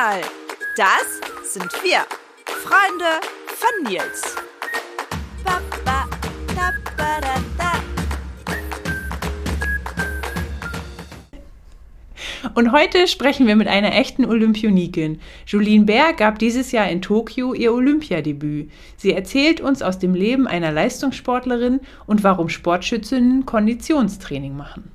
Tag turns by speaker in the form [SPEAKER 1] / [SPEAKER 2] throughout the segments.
[SPEAKER 1] mal, das sind wir, Freunde von Nils.
[SPEAKER 2] Und heute sprechen wir mit einer echten Olympionikin. Julien Bär gab dieses Jahr in Tokio ihr Olympiadebüt. Sie erzählt uns aus dem Leben einer Leistungssportlerin und warum Sportschützinnen Konditionstraining machen.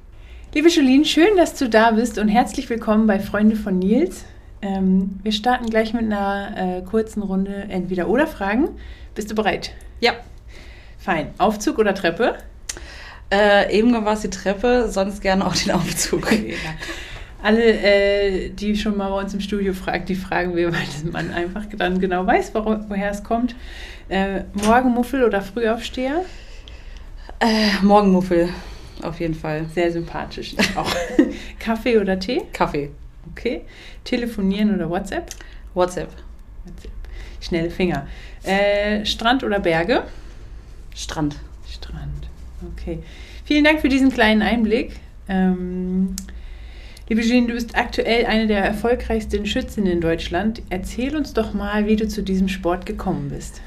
[SPEAKER 2] Liebe Julien, schön, dass du da bist und herzlich willkommen bei Freunde von Nils. Ähm, wir starten gleich mit einer äh, kurzen Runde Entweder-Oder-Fragen. Bist du bereit?
[SPEAKER 3] Ja.
[SPEAKER 2] Fein. Aufzug oder Treppe?
[SPEAKER 3] Äh, eben war es die Treppe, sonst gerne auch den Aufzug.
[SPEAKER 2] Alle, äh, die schon mal bei uns im Studio fragen, die fragen wir, weil man einfach dann genau weiß, wo, woher es kommt. Äh, Morgenmuffel oder Frühaufsteher?
[SPEAKER 3] Äh, Morgenmuffel, auf jeden Fall.
[SPEAKER 2] Sehr sympathisch. Auch. Kaffee oder Tee?
[SPEAKER 3] Kaffee.
[SPEAKER 2] Okay. Telefonieren oder WhatsApp?
[SPEAKER 3] WhatsApp.
[SPEAKER 2] WhatsApp. Schnelle Finger. Äh, Strand oder Berge?
[SPEAKER 3] Strand.
[SPEAKER 2] Strand. Okay. Vielen Dank für diesen kleinen Einblick. Ähm, liebe Jean, du bist aktuell eine der erfolgreichsten Schützinnen in Deutschland. Erzähl uns doch mal, wie du zu diesem Sport gekommen bist.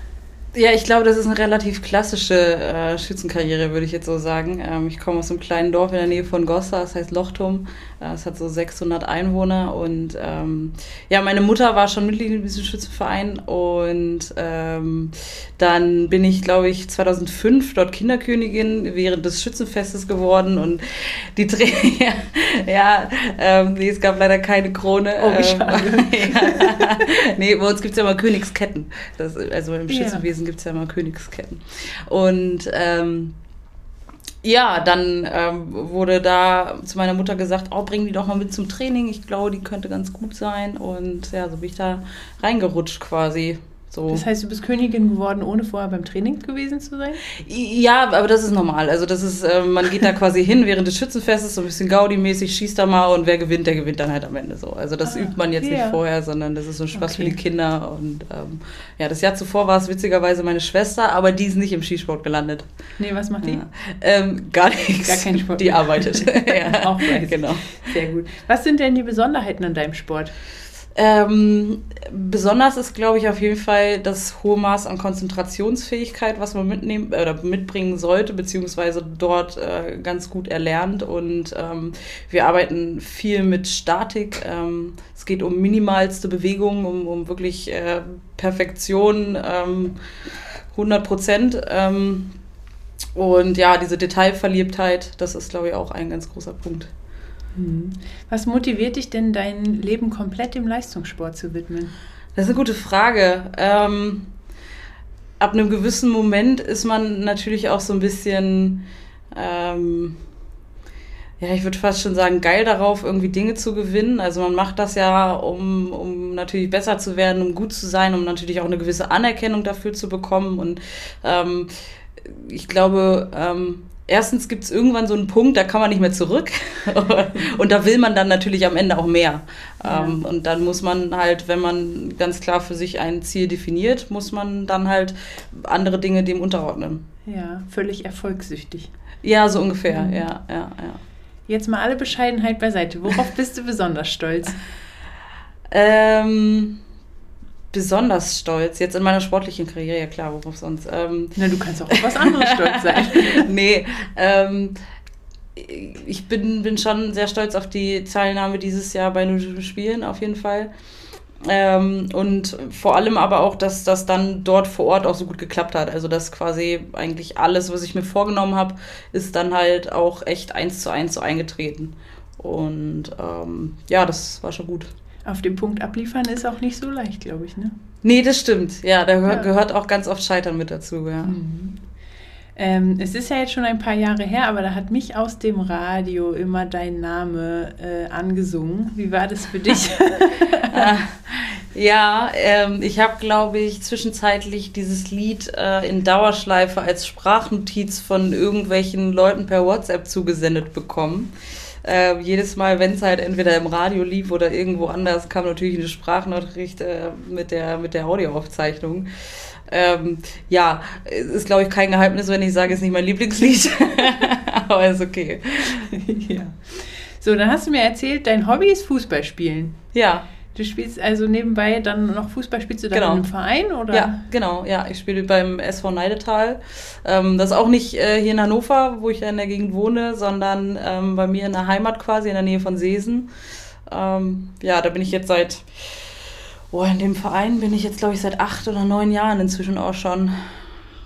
[SPEAKER 3] Ja, ich glaube, das ist eine relativ klassische äh, Schützenkarriere, würde ich jetzt so sagen. Ähm, ich komme aus einem kleinen Dorf in der Nähe von Gossa, das heißt Lochtum. Äh, es hat so 600 Einwohner und ähm, ja, meine Mutter war schon Mitglied in diesem Schützenverein und ähm, dann bin ich, glaube ich, 2005 dort Kinderkönigin während des Schützenfestes geworden und die Trainer, ja, ja ähm, nee, es gab leider keine Krone.
[SPEAKER 2] Oh, schade.
[SPEAKER 3] ja. nee, bei uns gibt es ja immer Königsketten. Das, also im Schützenwesen gibt es ja immer Königsketten. Und ähm, ja, dann ähm, wurde da zu meiner Mutter gesagt, oh, bring die doch mal mit zum Training. Ich glaube, die könnte ganz gut sein. Und ja, so bin ich da reingerutscht quasi. So.
[SPEAKER 2] Das heißt, du bist Königin geworden, ohne vorher beim Training gewesen zu sein?
[SPEAKER 3] Ja, aber das ist normal. Also das ist, äh, man geht da quasi hin während des Schützenfestes, so ein bisschen Gaudi-mäßig, schießt da mal und wer gewinnt, der gewinnt dann halt am Ende so. Also das
[SPEAKER 2] Ah,
[SPEAKER 3] übt man jetzt
[SPEAKER 2] ja.
[SPEAKER 3] nicht vorher, sondern das ist so ein Spaß
[SPEAKER 2] Okay.
[SPEAKER 3] für die Kinder. Und ähm, ja, das Jahr zuvor war es witzigerweise meine Schwester, aber die ist nicht im Skisport gelandet.
[SPEAKER 2] Nee, was macht die?
[SPEAKER 3] Ja. Ähm, gar nichts.
[SPEAKER 2] Gar kein Sport
[SPEAKER 3] Die arbeitet. ja,
[SPEAKER 2] Auch fleißig.
[SPEAKER 3] genau.
[SPEAKER 2] Sehr gut. Was sind denn die Besonderheiten an deinem Sport?
[SPEAKER 3] Ähm, besonders ist, glaube ich, auf jeden Fall das hohe Maß an Konzentrationsfähigkeit, was man mitnehmen äh, oder mitbringen sollte, beziehungsweise dort äh, ganz gut erlernt. Und ähm, wir arbeiten viel mit Statik. Ähm, es geht um minimalste Bewegungen, um, um wirklich äh, Perfektion, ähm, 100 Prozent. Ähm, und ja, diese Detailverliebtheit, das ist, glaube ich, auch ein ganz großer Punkt.
[SPEAKER 2] Was motiviert dich denn, dein Leben komplett dem Leistungssport zu widmen?
[SPEAKER 3] Das ist eine gute Frage. Ähm, ab einem gewissen Moment ist man natürlich auch so ein bisschen, ähm, ja, ich würde fast schon sagen, geil darauf, irgendwie Dinge zu gewinnen. Also man macht das ja, um, um natürlich besser zu werden, um gut zu sein, um natürlich auch eine gewisse Anerkennung dafür zu bekommen. Und ähm, ich glaube, ähm, erstens gibt es irgendwann so einen Punkt, da kann man nicht mehr zurück. und da will man dann natürlich am Ende auch mehr.
[SPEAKER 2] Ja.
[SPEAKER 3] Ähm, und dann muss man halt, wenn man ganz klar für sich ein Ziel definiert, muss man dann halt andere Dinge dem unterordnen.
[SPEAKER 2] Ja, völlig erfolgssüchtig.
[SPEAKER 3] Ja, so ungefähr,
[SPEAKER 2] Mhm.
[SPEAKER 3] ja, ja, ja.
[SPEAKER 2] Jetzt mal alle Bescheidenheit beiseite. Worauf bist du besonders stolz?
[SPEAKER 3] Ähm, besonders stolz, jetzt in meiner sportlichen Karriere, ja klar, worauf sonst. Ähm,
[SPEAKER 2] Na, du kannst auch auf was anderes stolz sein.
[SPEAKER 3] nee, ähm, ich bin, bin schon sehr stolz auf die Teilnahme dieses Jahr bei Olympischen Spielen, auf jeden Fall. Ähm, und vor allem aber auch, dass das dann dort vor Ort auch so gut geklappt hat. Also, dass quasi eigentlich alles, was ich mir vorgenommen habe, ist dann halt auch echt eins zu eins so eingetreten. Und ähm, ja, das war schon gut.
[SPEAKER 2] Auf dem Punkt abliefern ist auch nicht so leicht, glaube ich, ne?
[SPEAKER 3] Nee, das stimmt. Ja, da
[SPEAKER 2] Ja.
[SPEAKER 3] gehört auch ganz oft Scheitern mit dazu, ja.
[SPEAKER 2] Ähm, es ist ja jetzt schon ein paar Jahre her, aber da hat mich aus dem Radio immer dein Name äh, angesungen. Wie war das für dich?
[SPEAKER 3] Ja, ähm, ich habe, glaube ich, zwischenzeitlich dieses Lied äh, in Dauerschleife als Sprachnotiz von irgendwelchen Leuten per WhatsApp zugesendet bekommen. Äh, jedes Mal, wenn es halt entweder im Radio lief oder irgendwo anders, kam natürlich eine Sprachnachricht äh, mit, der, mit der Audioaufzeichnung. Ähm, ja, es ist, glaube ich, kein Geheimnis, wenn ich sage, es ist nicht mein Lieblingslied. Aber ist okay.
[SPEAKER 2] ja. So, dann hast du mir erzählt, dein Hobby ist Fußballspielen.
[SPEAKER 3] Ja.
[SPEAKER 2] Du spielst also nebenbei dann noch Fußball, spielst du dann
[SPEAKER 3] Genau.
[SPEAKER 2] im Verein oder?
[SPEAKER 3] Ja, genau, ja. Ich spiele beim SV Neidetal. Ähm, das ist auch nicht äh, hier in Hannover, wo ich ja in der Gegend wohne, sondern ähm, bei mir in der Heimat quasi, in der Nähe von Seesen. Ähm, ja, da bin ich jetzt seit, oh, in dem Verein bin ich jetzt, glaube ich, seit acht oder neun Jahren inzwischen auch schon.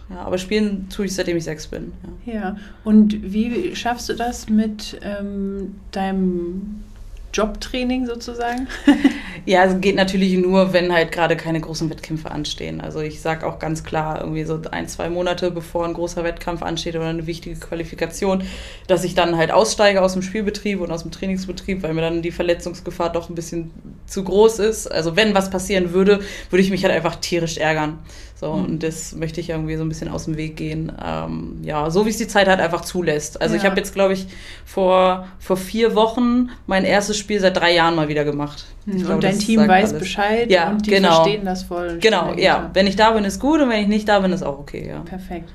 [SPEAKER 3] Ja, aber spielen tue ich, seitdem ich sechs bin. Ja.
[SPEAKER 2] Ja. Und wie schaffst du das mit ähm, deinem Jobtraining sozusagen?
[SPEAKER 3] Ja, es geht natürlich nur, wenn halt gerade keine großen Wettkämpfe anstehen. Also ich sage auch ganz klar, irgendwie so ein, zwei Monate bevor ein großer Wettkampf ansteht oder eine wichtige Qualifikation, dass ich dann halt aussteige aus dem Spielbetrieb und aus dem Trainingsbetrieb, weil mir dann die Verletzungsgefahr doch ein bisschen zu groß ist. Also wenn was passieren würde, würde ich mich halt einfach tierisch ärgern. So,
[SPEAKER 2] Mhm.
[SPEAKER 3] und das möchte ich irgendwie so ein bisschen aus dem Weg gehen. Ähm, ja, so wie es die Zeit halt einfach zulässt. Also ich
[SPEAKER 2] Ja.
[SPEAKER 3] habe jetzt, glaube ich, vor, vor vier Wochen mein erstes Spiel seit drei Jahren mal wieder gemacht. Ich glaube,
[SPEAKER 2] und dein Team weiß
[SPEAKER 3] alles.
[SPEAKER 2] Bescheid
[SPEAKER 3] Ja,
[SPEAKER 2] und die
[SPEAKER 3] genau.
[SPEAKER 2] verstehen das voll.
[SPEAKER 3] Genau, ja. Wenn ich da bin, ist gut und wenn ich nicht da bin, ist auch okay, ja.
[SPEAKER 2] Perfekt.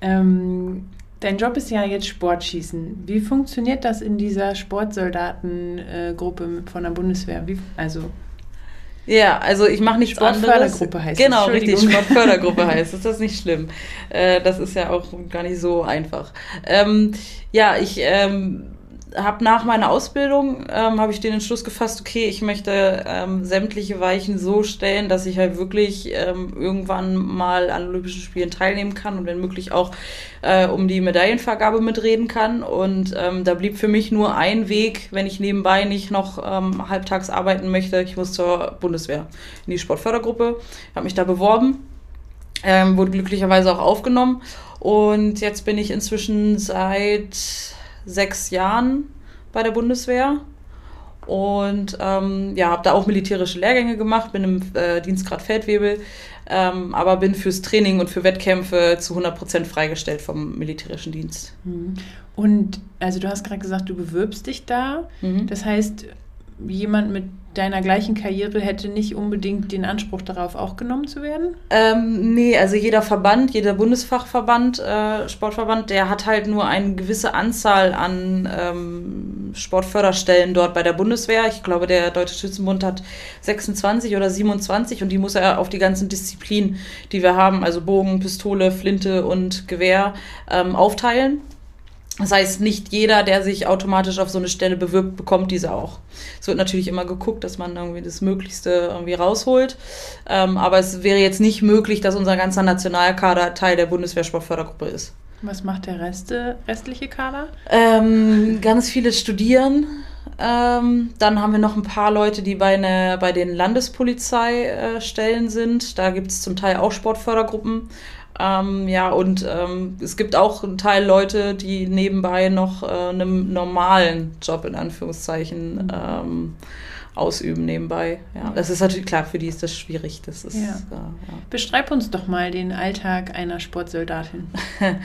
[SPEAKER 2] Ähm, dein Job ist ja jetzt Sportschießen. Wie funktioniert das in dieser Sportsoldatengruppe von der Bundeswehr? Wie, also
[SPEAKER 3] Ja, also ich mache anderes.
[SPEAKER 2] Sportfördergruppe heißt es,
[SPEAKER 3] Genau, richtig. Sportfördergruppe heißt es. Das ist nicht schlimm. Äh, das ist ja auch gar nicht so einfach. Ähm, ja, ich ähm, habe nach meiner Ausbildung ähm, habe ich den Entschluss gefasst, okay, ich möchte ähm, sämtliche Weichen so stellen, dass ich halt wirklich ähm, irgendwann mal an Olympischen Spielen teilnehmen kann und wenn möglich auch äh, um die Medaillenvergabe mitreden kann. Und ähm, da blieb für mich nur ein Weg, wenn ich nebenbei nicht noch ähm, halbtags arbeiten möchte. Ich muss zur Bundeswehr in die Sportfördergruppe, habe mich da beworben, ähm, wurde glücklicherweise auch aufgenommen. Und jetzt bin ich inzwischen seit sechs Jahren bei der Bundeswehr und ähm, ja, habe da auch militärische Lehrgänge gemacht, bin im äh, Dienstgrad Feldwebel, ähm, aber bin fürs Training und für Wettkämpfe zu 100% freigestellt vom militärischen Dienst.
[SPEAKER 2] hm. und also du hast gerade gesagt, du bewirbst dich da.
[SPEAKER 3] Mhm.
[SPEAKER 2] Das heißt, jemand mit deiner gleichen Karriere hätte nicht unbedingt den Anspruch darauf, auch genommen zu werden?
[SPEAKER 3] Ähm, nee, also jeder Verband, jeder Bundesfachverband, äh, Sportverband, der hat halt nur eine gewisse Anzahl an ähm, Sportförderstellen dort bei der Bundeswehr. Ich glaube, der Deutsche Schützenbund hat 26 oder 27 und die muss er auf die ganzen Disziplinen, die wir haben, also Bogen, Pistole, Flinte und Gewehr, ähm, aufteilen. Das heißt, nicht jeder, der sich automatisch auf so eine Stelle bewirbt, bekommt diese auch. Es wird natürlich immer geguckt, dass man irgendwie das Möglichste irgendwie rausholt. Ähm, aber es wäre jetzt nicht möglich, dass unser ganzer Nationalkader Teil der Bundeswehr-Sportfördergruppe ist.
[SPEAKER 2] Was macht der Reste, restliche Kader?
[SPEAKER 3] Ähm, ganz viele studieren. Ähm, dann haben wir noch ein paar Leute, die bei, ne, bei den Landespolizeistellen äh, sind. Da gibt es zum Teil auch Sportfördergruppen. Ähm, ja, und ähm, es gibt auch einen Teil Leute, die nebenbei noch äh, einen normalen Job in Anführungszeichen ähm, ausüben nebenbei. Ja, das ist natürlich klar, für die ist das schwierig. Das ist,
[SPEAKER 2] Ja.
[SPEAKER 3] äh, ja.
[SPEAKER 2] Beschreib uns doch mal den Alltag einer Sportsoldatin.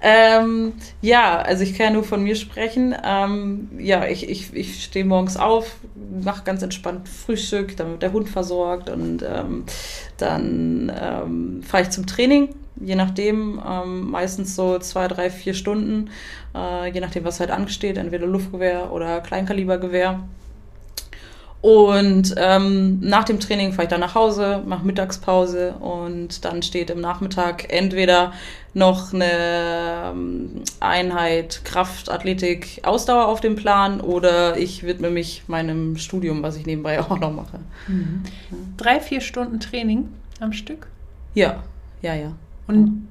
[SPEAKER 3] Ähm, ja, also ich kann ja nur von mir sprechen. Ähm, ja, ich, ich, ich stehe morgens auf, mache ganz entspannt Frühstück, dann wird der Hund versorgt und ähm, dann ähm, fahre ich zum Training, je nachdem, ähm, meistens so zwei, drei, vier Stunden, äh, je nachdem, was halt ansteht, entweder Luftgewehr oder Kleinkalibergewehr. Und ähm, nach dem Training fahre ich dann nach Hause, mache Mittagspause und dann steht im Nachmittag entweder noch eine ähm, Einheit Kraft, Athletik, Ausdauer auf dem Plan oder ich widme mich meinem Studium, was ich nebenbei auch noch mache.
[SPEAKER 2] Drei, vier Stunden Training am Stück.
[SPEAKER 3] Ja, ja, ja.
[SPEAKER 2] Und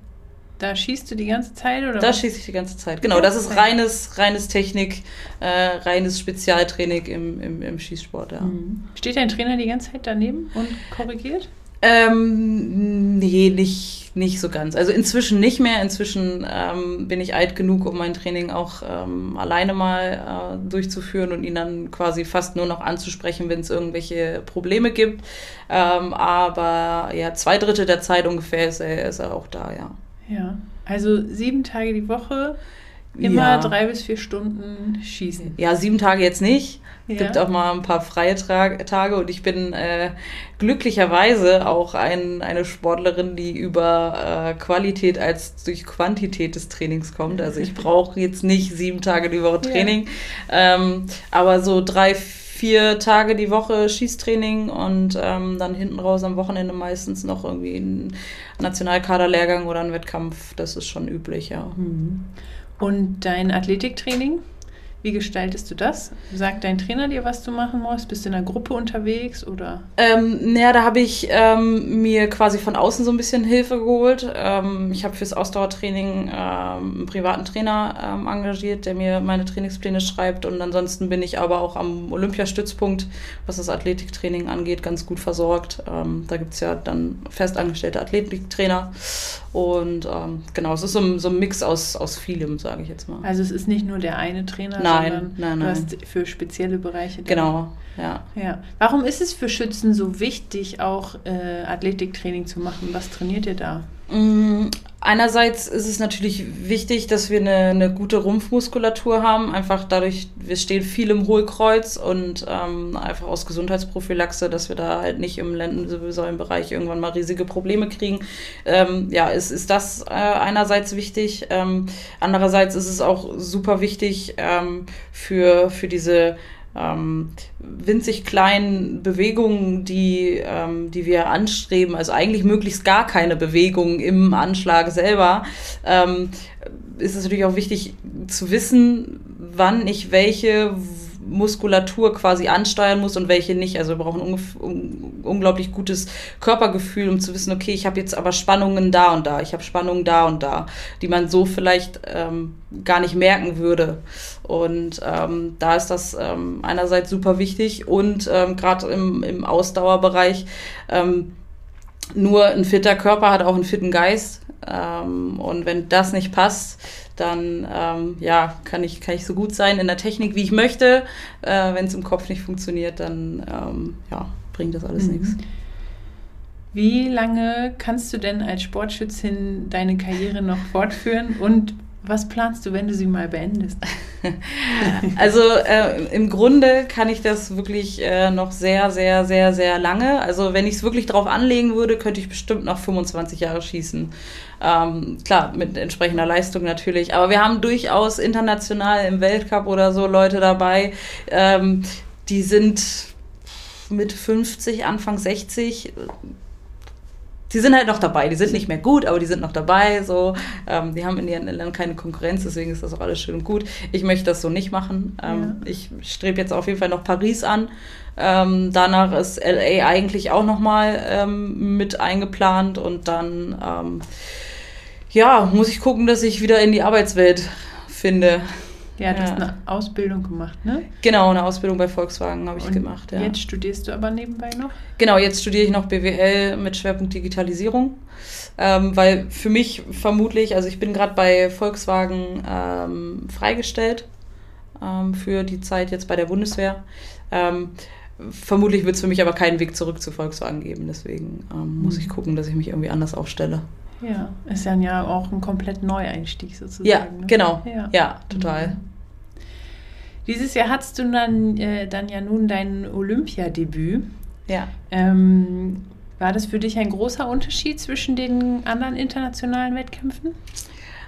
[SPEAKER 2] da schießt du die ganze Zeit oder
[SPEAKER 3] Da
[SPEAKER 2] was?
[SPEAKER 3] schieße ich die ganze Zeit. Genau, das ist reines, reines Technik, äh, reines Spezialtraining im, im, im Schießsport, ja.
[SPEAKER 2] Mhm. Steht dein Trainer die ganze Zeit daneben und korrigiert?
[SPEAKER 3] Ähm, nee, nicht, nicht so ganz. Also inzwischen nicht mehr. Inzwischen ähm, bin ich alt genug, um mein Training auch ähm, alleine mal äh, durchzuführen und ihn dann quasi fast nur noch anzusprechen, wenn es irgendwelche Probleme gibt. Ähm, aber ja, zwei Drittel der Zeit ungefähr ist er, ist er auch da, ja.
[SPEAKER 2] Ja. Also sieben Tage die Woche, immer
[SPEAKER 3] Ja.
[SPEAKER 2] drei bis vier Stunden schießen.
[SPEAKER 3] Ja, sieben Tage jetzt nicht. Es
[SPEAKER 2] Ja.
[SPEAKER 3] gibt auch mal ein paar freie Tra Tage und ich bin äh, glücklicherweise auch ein, eine Sportlerin, die über äh, Qualität als durch Quantität des Trainings kommt. Also ich brauche jetzt nicht sieben Tage die Woche
[SPEAKER 2] Ja.
[SPEAKER 3] Training, ähm, aber so drei, vier Tage die Woche Schießtraining und ähm, dann hinten raus am Wochenende meistens noch irgendwie ein Nationalkaderlehrgang oder ein Wettkampf. Das ist schon üblich, ja.
[SPEAKER 2] Mhm. Und dein Athletiktraining? Wie gestaltest du das? Sagt dein Trainer dir, was du machen musst? Bist du in einer Gruppe unterwegs oder?
[SPEAKER 3] Ähm, naja, da habe ich ähm, mir quasi von außen so ein bisschen Hilfe geholt. Ähm, ich habe fürs Ausdauertraining ähm, einen privaten Trainer ähm, engagiert, der mir meine Trainingspläne schreibt. Und ansonsten bin ich aber auch am Olympiastützpunkt, was das Athletiktraining angeht, ganz gut versorgt. Ähm, da gibt es ja dann festangestellte Athletiktrainer. Und genau, es ist so, so ein Mix aus, aus vielem, sage ich jetzt mal.
[SPEAKER 2] Also es ist nicht nur der eine Trainer,
[SPEAKER 3] Nein, nein, nein.
[SPEAKER 2] Du hast für spezielle Bereiche.
[SPEAKER 3] Genau, ja.
[SPEAKER 2] ja. Warum ist es für Schützen so wichtig, auch äh, Athletiktraining zu machen? Was trainiert ihr da?
[SPEAKER 3] Mm, einerseits ist es natürlich wichtig, dass wir eine, eine, gute Rumpfmuskulatur haben. Einfach dadurch, wir stehen viel im Hohlkreuz und ähm, einfach aus Gesundheitsprophylaxe, dass wir da halt nicht im Lendenwirbelsäulenbereich irgendwann mal riesige Probleme kriegen. Ähm, ja, ist, ist das äh, einerseits wichtig. Ähm, andererseits ist es auch super wichtig ähm, für, für diese ähm, winzig kleinen Bewegungen, die, ähm, die wir anstreben, also eigentlich möglichst gar keine Bewegung im Anschlag selber, ähm, ist es natürlich auch wichtig zu wissen, wann ich welche Muskulatur quasi ansteuern muss und welche nicht. Also wir brauchen un un unglaublich gutes Körpergefühl, um zu wissen, okay, ich habe jetzt aber Spannungen da und da, ich habe Spannungen da und da, die man so vielleicht ähm, gar nicht merken würde. Und ähm, da ist das ähm, einerseits super wichtig und ähm, gerade im, im Ausdauerbereich ähm, nur ein fitter Körper hat auch einen fitten Geist. Ähm, und wenn das nicht passt, dann ähm, ja, kann, ich, kann ich so gut sein in der Technik, wie ich möchte. Äh, wenn es im Kopf nicht funktioniert, dann ähm, ja, bringt das alles mhm. nichts.
[SPEAKER 2] Wie lange kannst du denn als Sportschützin deine Karriere noch fortführen und was planst du, wenn du sie mal beendest?
[SPEAKER 3] also äh, im Grunde kann ich das wirklich äh, noch sehr, sehr, sehr, sehr lange. Also wenn ich es wirklich drauf anlegen würde, könnte ich bestimmt noch 25 Jahre schießen. Ähm, klar, mit entsprechender Leistung natürlich. Aber wir haben durchaus international im Weltcup oder so Leute dabei, ähm, die sind mit 50, Anfang 60 die sind halt noch dabei. Die sind nicht mehr gut, aber die sind noch dabei. So, ähm, die haben in ihren Ländern keine Konkurrenz, deswegen ist das auch alles schön und gut. Ich möchte das so nicht machen. Ähm, ja. Ich strebe jetzt auf jeden Fall noch Paris an. Ähm, danach ist LA eigentlich auch noch mal ähm, mit eingeplant und dann ähm, ja muss ich gucken, dass ich wieder in die Arbeitswelt finde.
[SPEAKER 2] Ja, du ja. hast eine Ausbildung gemacht, ne?
[SPEAKER 3] Genau, eine Ausbildung bei Volkswagen habe ich gemacht.
[SPEAKER 2] Ja. Jetzt studierst du aber nebenbei noch?
[SPEAKER 3] Genau, jetzt studiere ich noch BWL mit Schwerpunkt Digitalisierung. Ähm, weil für mich vermutlich, also ich bin gerade bei Volkswagen ähm, freigestellt ähm, für die Zeit jetzt bei der Bundeswehr. Ähm, vermutlich wird es für mich aber keinen Weg zurück zu Volkswagen geben. Deswegen mhm. muss ich gucken, dass ich mich irgendwie anders aufstelle.
[SPEAKER 2] Ja, ist dann ja auch ein komplett Neueinstieg sozusagen.
[SPEAKER 3] Ja, ne? genau. Ja, ja total. Mhm.
[SPEAKER 2] Dieses Jahr hattest du dann, äh, dann ja nun dein Olympiadebüt.
[SPEAKER 3] Ja.
[SPEAKER 2] Ähm, war das für dich ein großer Unterschied zwischen den anderen internationalen Wettkämpfen?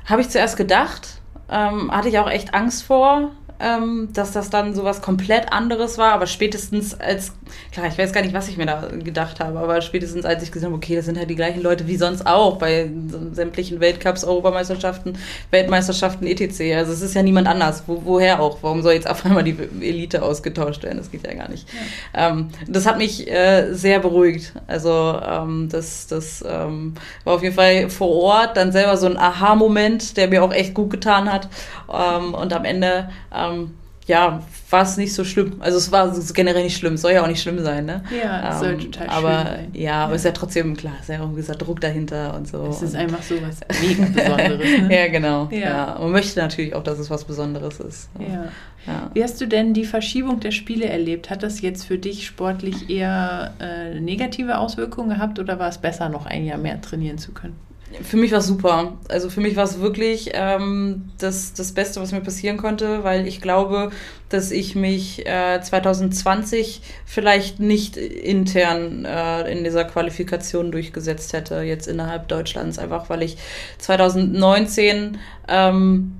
[SPEAKER 3] Habe ich zuerst gedacht. Ähm, hatte ich auch echt Angst vor ähm, dass das dann sowas komplett anderes war, aber spätestens als, klar, ich weiß gar nicht, was ich mir da gedacht habe, aber spätestens als ich gesehen habe, okay, das sind halt die gleichen Leute wie sonst auch bei sämtlichen Weltcups, Europameisterschaften, Weltmeisterschaften, etc. Also es ist ja niemand anders. Wo, woher auch? Warum soll jetzt auf einmal die Elite ausgetauscht werden? Das geht ja gar nicht. Ja. Ähm, das hat mich äh, sehr beruhigt. Also ähm, das, das ähm, war auf jeden Fall vor Ort dann selber so ein Aha-Moment, der mir auch echt gut getan hat. Ähm, und am Ende ähm, ja, war es nicht so schlimm. Also es war generell nicht schlimm, soll ja auch nicht schlimm sein, ne?
[SPEAKER 2] Ja, es ähm, soll total
[SPEAKER 3] aber,
[SPEAKER 2] schön sein.
[SPEAKER 3] Ja, aber es ist ja trotzdem, klar, es ist ja auch dieser Druck dahinter und so.
[SPEAKER 2] Es ist einfach so was mega Besonderes, ne?
[SPEAKER 3] ja, genau. Ja. ja. Man möchte natürlich auch, dass es was Besonderes ist.
[SPEAKER 2] Ja. ja. Wie hast du denn die Verschiebung der Spiele erlebt? Hat das jetzt für dich sportlich eher äh, negative Auswirkungen gehabt oder war es besser, noch ein Jahr mehr trainieren zu können?
[SPEAKER 3] Für mich war es super. Also für mich war es wirklich ähm, das, das Beste, was mir passieren konnte, weil ich glaube, dass ich mich äh, 2020 vielleicht nicht intern äh, in dieser Qualifikation durchgesetzt hätte, jetzt innerhalb Deutschlands, einfach weil ich 2019 ähm,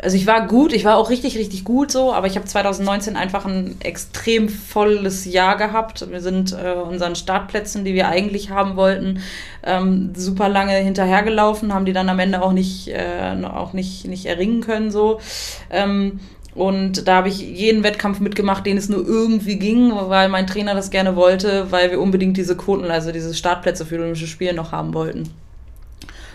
[SPEAKER 3] also ich war gut, ich war auch richtig, richtig gut so, aber ich habe 2019 einfach ein extrem volles Jahr gehabt. Wir sind äh, unseren Startplätzen, die wir eigentlich haben wollten, ähm, super lange hinterhergelaufen, haben die dann am Ende auch nicht, äh, auch nicht, nicht erringen können so. Ähm, und da habe ich jeden Wettkampf mitgemacht, den es nur irgendwie ging, weil mein Trainer das gerne wollte, weil wir unbedingt diese Quoten, also diese Startplätze für Olympische Spiele noch haben wollten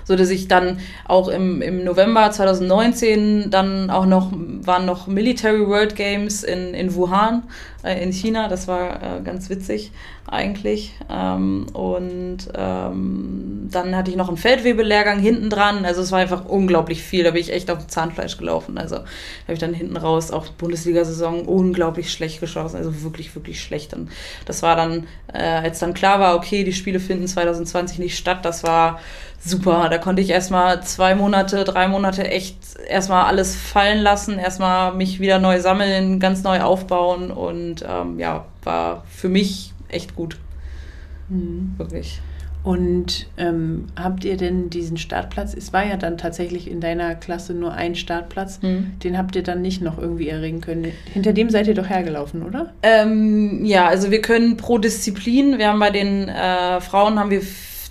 [SPEAKER 3] so dass ich dann auch im, im November 2019 dann auch noch, waren noch Military World Games in, in Wuhan, in China. Das war äh, ganz witzig eigentlich. Ähm, und ähm, dann hatte ich noch einen Feldwebelehrgang hinten dran. Also es war einfach unglaublich viel. Da bin ich echt auf Zahnfleisch gelaufen. Also habe ich dann hinten raus auch Bundesliga-Saison unglaublich schlecht geschossen. Also wirklich, wirklich schlecht. Und das war dann, äh, als dann klar war, okay, die Spiele finden 2020 nicht statt, das war super. Da konnte ich erstmal zwei Monate, drei Monate echt erstmal alles fallen lassen, erstmal mich wieder neu sammeln, ganz neu aufbauen und ähm, ja, war für mich echt gut.
[SPEAKER 2] Mhm. Wirklich. Und ähm, habt ihr denn diesen Startplatz? Es war ja dann tatsächlich in deiner Klasse nur ein Startplatz. Mhm. Den habt ihr dann nicht noch irgendwie erringen können. Hinter dem seid ihr doch hergelaufen, oder?
[SPEAKER 3] Ähm, ja, also wir können pro Disziplin, wir haben bei den äh, Frauen haben wir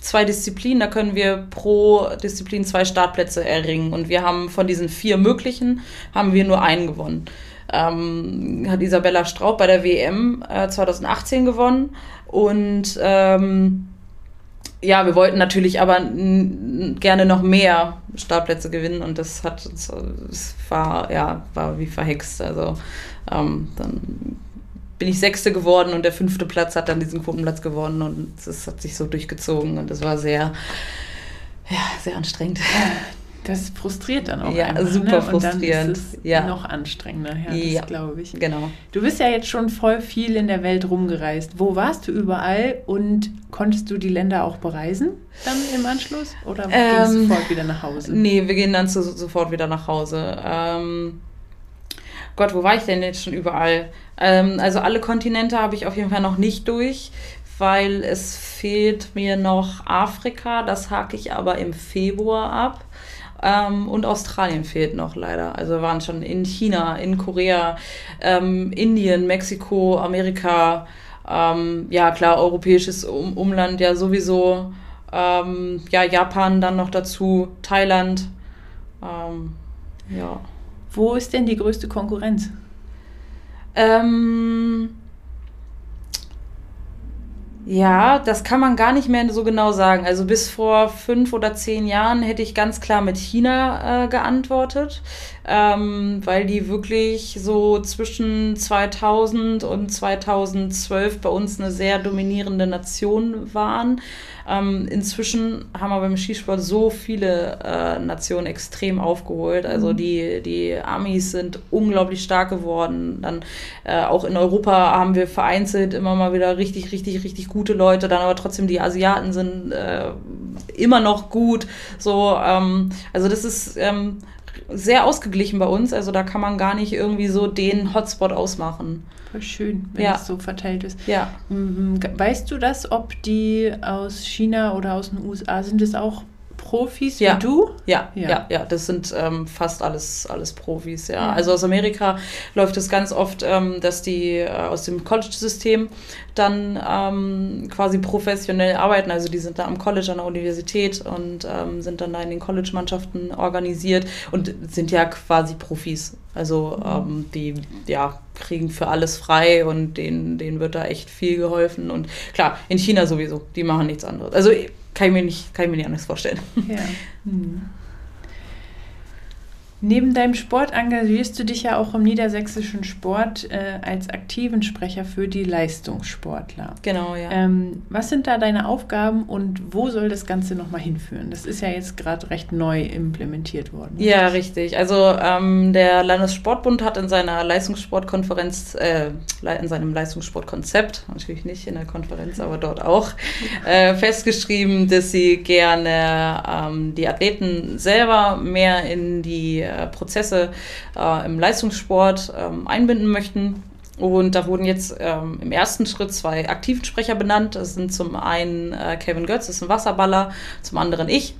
[SPEAKER 3] zwei Disziplinen, da können wir pro Disziplin zwei Startplätze erringen. Und wir haben von diesen vier möglichen, haben wir nur einen gewonnen. Ähm, hat Isabella Straub bei der WM äh, 2018 gewonnen. Und ähm, ja, wir wollten natürlich aber gerne noch mehr Startplätze gewinnen und das hat es war ja war wie verhext. Also ähm, dann bin ich Sechste geworden und der fünfte Platz hat dann diesen Quotenplatz gewonnen und es hat sich so durchgezogen und das war sehr, ja, sehr anstrengend.
[SPEAKER 2] Das frustriert dann auch.
[SPEAKER 3] Ja, einfach, super ne? frustrierend. Und dann
[SPEAKER 2] ist es
[SPEAKER 3] ja.
[SPEAKER 2] noch anstrengender, ja, ja. glaube ich.
[SPEAKER 3] Genau.
[SPEAKER 2] Du bist ja jetzt schon voll viel in der Welt rumgereist. Wo warst du überall und konntest du die Länder auch bereisen dann im Anschluss? Oder ähm, gehst du sofort wieder nach Hause?
[SPEAKER 3] Nee, wir gehen dann zu, sofort wieder nach Hause. Ähm, Gott, wo war ich denn jetzt schon überall? Ähm, also alle Kontinente habe ich auf jeden Fall noch nicht durch, weil es fehlt mir noch Afrika, das hake ich aber im Februar ab. Ähm, und Australien fehlt noch leider. Also wir waren schon in China, in Korea, ähm, Indien, Mexiko, Amerika. Ähm, ja, klar, europäisches um Umland ja sowieso. Ähm, ja, Japan dann noch dazu, Thailand. Ähm, ja.
[SPEAKER 2] Wo ist denn die größte Konkurrenz?
[SPEAKER 3] Ähm, ja, das kann man gar nicht mehr so genau sagen. Also bis vor fünf oder zehn Jahren hätte ich ganz klar mit China äh, geantwortet, ähm, weil die wirklich so zwischen 2000 und 2012 bei uns eine sehr dominierende Nation waren. Ähm, inzwischen haben wir beim Skisport so viele äh, Nationen extrem aufgeholt. Also mhm. die, die Amis sind unglaublich stark geworden. Dann äh, auch in Europa haben wir vereinzelt immer mal wieder richtig, richtig, richtig gute Leute. Dann aber trotzdem die Asiaten sind äh, immer noch gut. So, ähm, also das ist ähm, sehr ausgeglichen bei uns. Also da kann man gar nicht irgendwie so den Hotspot ausmachen.
[SPEAKER 2] Voll schön, wenn ja. es so verteilt ist.
[SPEAKER 3] Ja.
[SPEAKER 2] Mhm. Weißt du das, ob die aus China oder aus den USA sind es auch Profis
[SPEAKER 3] ja.
[SPEAKER 2] wie du?
[SPEAKER 3] Ja, ja, ja, ja. das sind ähm, fast alles, alles Profis, ja. ja. Also aus Amerika läuft es ganz oft, ähm, dass die äh, aus dem College-System dann ähm, quasi professionell arbeiten. Also die sind da am College, an der Universität und ähm, sind dann da in den College-Mannschaften organisiert und sind ja quasi Profis. Also mhm. ähm, die ja, kriegen für alles frei und denen, denen wird da echt viel geholfen. Und klar, in China sowieso, die machen nichts anderes. Also kann ich mir nicht, kann ich mir nicht anders vorstellen.
[SPEAKER 2] Ja. Hm. Neben deinem Sport engagierst du dich ja auch im niedersächsischen Sport äh, als aktiven Sprecher für die Leistungssportler.
[SPEAKER 3] Genau, ja.
[SPEAKER 2] Ähm, was sind da deine Aufgaben und wo soll das Ganze nochmal hinführen? Das ist ja jetzt gerade recht neu implementiert worden.
[SPEAKER 3] Ja, richtig. Also ähm, der Landessportbund hat in seiner Leistungssportkonferenz, äh, in seinem Leistungssportkonzept, natürlich nicht in der Konferenz, aber dort auch, äh, festgeschrieben, dass sie gerne ähm, die Athleten selber mehr in die Prozesse äh, im Leistungssport ähm, einbinden möchten. Und da wurden jetzt ähm, im ersten Schritt zwei Aktivensprecher benannt. Das sind zum einen äh, Kevin Götz, das ist ein Wasserballer, zum anderen ich.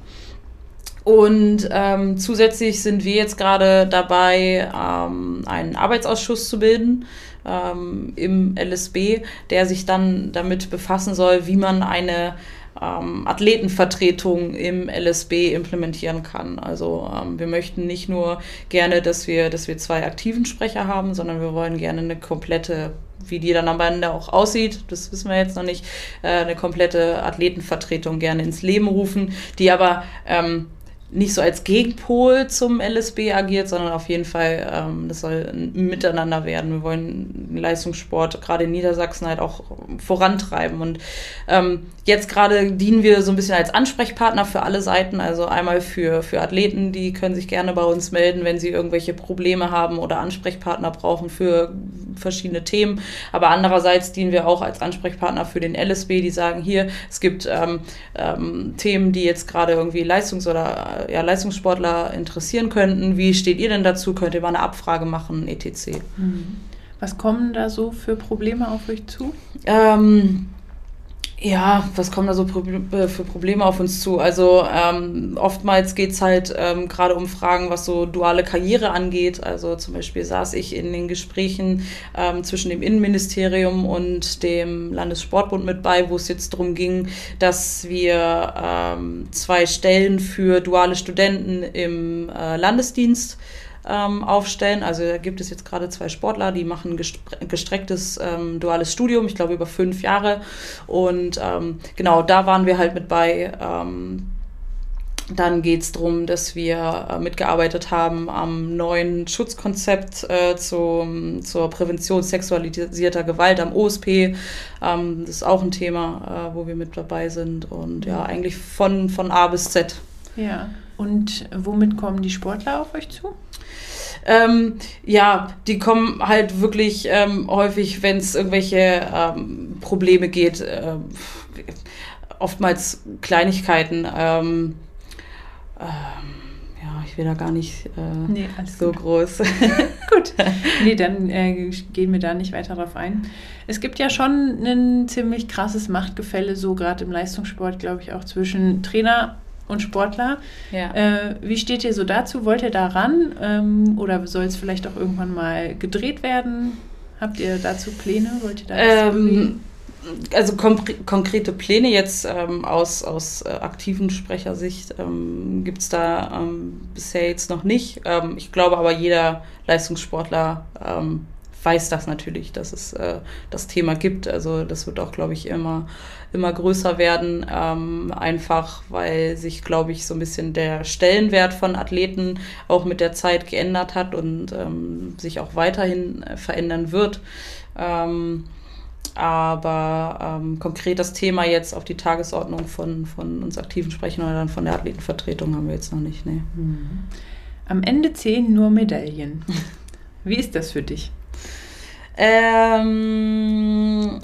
[SPEAKER 3] Und ähm, zusätzlich sind wir jetzt gerade dabei, ähm, einen Arbeitsausschuss zu bilden ähm, im LSB, der sich dann damit befassen soll, wie man eine ähm, Athletenvertretung im LSB implementieren kann. Also ähm, wir möchten nicht nur gerne, dass wir, dass wir zwei aktiven Sprecher haben, sondern wir wollen gerne eine komplette wie die dann am Ende auch aussieht, das wissen wir jetzt noch nicht, äh, eine komplette Athletenvertretung gerne ins Leben rufen, die aber ähm, nicht so als Gegenpol zum LSB agiert, sondern auf jeden Fall, ähm, das soll ein Miteinander werden. Wir wollen Leistungssport gerade in Niedersachsen halt auch vorantreiben. Und ähm, jetzt gerade dienen wir so ein bisschen als Ansprechpartner für alle Seiten. Also einmal für, für Athleten, die können sich gerne bei uns melden, wenn sie irgendwelche Probleme haben oder Ansprechpartner brauchen für verschiedene Themen. Aber andererseits dienen wir auch als Ansprechpartner für den LSB, die sagen, hier, es gibt ähm, ähm, Themen, die jetzt gerade irgendwie Leistungs- oder ja, Leistungssportler interessieren könnten. Wie steht ihr denn dazu? Könnt ihr mal eine Abfrage machen, etc.
[SPEAKER 2] Mhm. Was kommen da so für Probleme auf euch zu?
[SPEAKER 3] Ähm, ja, was kommen da so äh, für Probleme auf uns zu? Also ähm, oftmals geht es halt ähm, gerade um Fragen, was so duale Karriere angeht. Also zum Beispiel saß ich in den Gesprächen ähm, zwischen dem Innenministerium und dem Landessportbund mit bei, wo es jetzt darum ging, dass wir ähm, zwei Stellen für duale Studenten im äh, Landesdienst ähm, aufstellen. Also da gibt es jetzt gerade zwei Sportler, die machen gestrecktes ähm, duales Studium, ich glaube über fünf Jahre. Und ähm, genau, da waren wir halt mit bei. Ähm, dann geht es darum, dass wir äh, mitgearbeitet haben am neuen Schutzkonzept äh, zu, zur Prävention sexualisierter Gewalt am OSP. Ähm, das ist auch ein Thema, äh, wo wir mit dabei sind. Und ja, eigentlich von, von A bis Z.
[SPEAKER 2] Ja. Und womit kommen die Sportler auf euch zu?
[SPEAKER 3] Ähm, ja, die kommen halt wirklich ähm, häufig, wenn es irgendwelche ähm, Probleme geht, äh, oftmals Kleinigkeiten. Ähm, ja, ich will da gar nicht äh, nee, so gut. groß.
[SPEAKER 2] gut, nee, dann äh, gehen wir da nicht weiter drauf ein. Es gibt ja schon ein ziemlich krasses Machtgefälle, so gerade im Leistungssport, glaube ich, auch zwischen Trainer und Sportler. Ja. Äh, wie steht ihr so dazu? Wollt ihr da ran? Ähm, oder soll es vielleicht auch irgendwann mal gedreht werden? Habt ihr dazu Pläne? Wollt ihr da
[SPEAKER 3] ähm, also konkrete Pläne jetzt ähm, aus, aus äh, aktiven Sprechersicht ähm, gibt es da ähm, bisher jetzt noch nicht. Ähm, ich glaube aber, jeder Leistungssportler ähm, weiß das natürlich, dass es äh, das Thema gibt. Also das wird auch, glaube ich, immer, immer größer werden, ähm, einfach weil sich, glaube ich, so ein bisschen der Stellenwert von Athleten auch mit der Zeit geändert hat und ähm, sich auch weiterhin äh, verändern wird. Ähm, aber ähm, konkret das Thema jetzt auf die Tagesordnung von, von uns aktiven Sprechern oder dann von der Athletenvertretung haben wir jetzt noch nicht. Nee. Mhm.
[SPEAKER 2] Am Ende zählen nur Medaillen. Wie ist das für dich?
[SPEAKER 3] Ähm,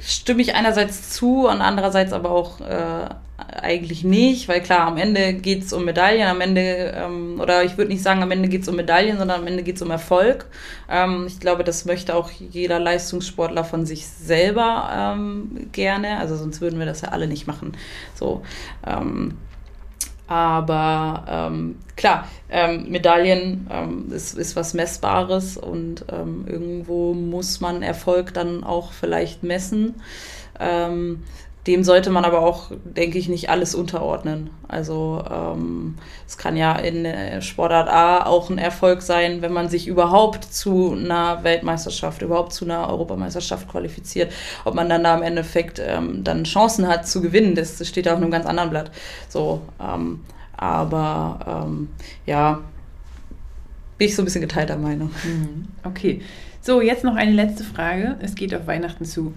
[SPEAKER 3] stimme ich einerseits zu und andererseits aber auch äh, eigentlich nicht, weil klar, am Ende geht es um Medaillen, am Ende, ähm, oder ich würde nicht sagen, am Ende geht es um Medaillen, sondern am Ende geht es um Erfolg. Ähm, ich glaube, das möchte auch jeder Leistungssportler von sich selber ähm, gerne, also sonst würden wir das ja alle nicht machen. So, ähm, aber ähm, klar, ähm, Medaillen ähm, ist, ist was Messbares und ähm, irgendwo muss man Erfolg dann auch vielleicht messen. Dem sollte man aber auch, denke ich, nicht alles unterordnen. Also ähm, es kann ja in Sportart A auch ein Erfolg sein, wenn man sich überhaupt zu einer Weltmeisterschaft, überhaupt zu einer Europameisterschaft qualifiziert. Ob man dann da im Endeffekt ähm, dann Chancen hat zu gewinnen, das steht auf einem ganz anderen Blatt. So, ähm, aber ähm, ja, bin ich so ein bisschen geteilter Meinung.
[SPEAKER 2] Mhm. Okay. So, jetzt noch eine letzte Frage. Es geht auf Weihnachten zu.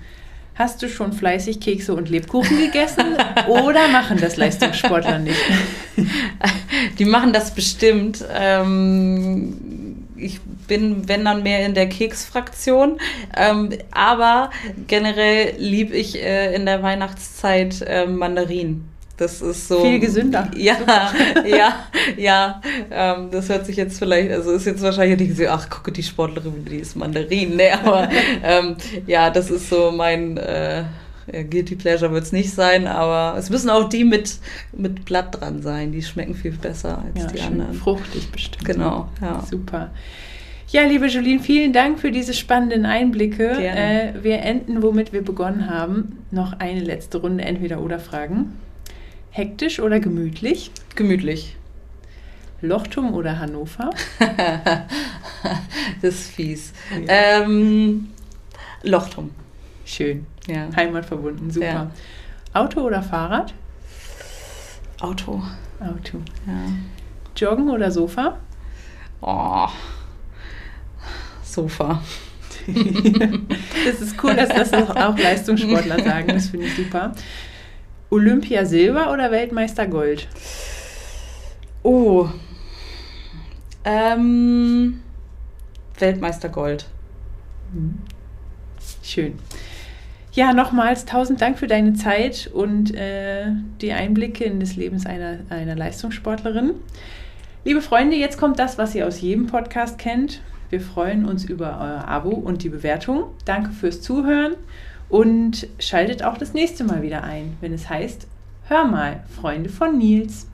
[SPEAKER 2] Hast du schon fleißig Kekse und Lebkuchen gegessen oder machen das Leistungssportler nicht?
[SPEAKER 3] Die machen das bestimmt. Ähm, ich bin, wenn dann mehr in der Keksfraktion. Ähm, aber generell liebe ich äh, in der Weihnachtszeit äh, Mandarinen. Das ist so.
[SPEAKER 2] Viel gesünder.
[SPEAKER 3] Ja, ja, ja. Ähm, das hört sich jetzt vielleicht, also ist jetzt wahrscheinlich nicht so, ach, gucke, die Sportlerin, die ist Mandarin. Nee, aber ähm, ja, das ist so mein, äh, ja, Guilty Pleasure wird es nicht sein, aber es müssen auch die mit, mit Blatt dran sein. Die schmecken viel besser als
[SPEAKER 2] Ja,
[SPEAKER 3] die anderen.
[SPEAKER 2] fruchtig bestimmt.
[SPEAKER 3] Genau, ja.
[SPEAKER 2] Super. Ja, liebe Julien, vielen Dank für diese spannenden Einblicke. Äh, wir enden, womit wir begonnen haben. Noch eine letzte Runde Entweder-Oder-Fragen. Hektisch oder gemütlich?
[SPEAKER 3] Gemütlich.
[SPEAKER 2] Lochtum oder Hannover?
[SPEAKER 3] das ist fies. Ähm, Lochtum.
[SPEAKER 2] Schön.
[SPEAKER 3] Ja.
[SPEAKER 2] Heimatverbunden, super.
[SPEAKER 3] Ja.
[SPEAKER 2] Auto oder Fahrrad?
[SPEAKER 3] Auto.
[SPEAKER 2] Auto.
[SPEAKER 3] Ja.
[SPEAKER 2] Joggen oder Sofa?
[SPEAKER 3] Oh. Sofa.
[SPEAKER 2] Das ist cool, dass das auch Leistungssportler sagen. Das finde ich super. Olympia Silber oder Weltmeister Gold?
[SPEAKER 3] Oh. Ähm, Weltmeister Gold.
[SPEAKER 2] Schön. Ja, nochmals tausend Dank für deine Zeit und äh, die Einblicke in das Leben einer, einer Leistungssportlerin. Liebe Freunde, jetzt kommt das, was ihr aus jedem Podcast kennt. Wir freuen uns über euer Abo und die Bewertung. Danke fürs Zuhören und schaltet auch das nächste Mal wieder ein, wenn es heißt, hör mal, Freunde von Nils.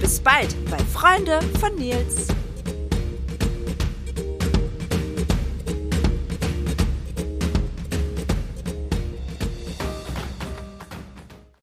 [SPEAKER 1] Bis bald bei Freunde von Nils.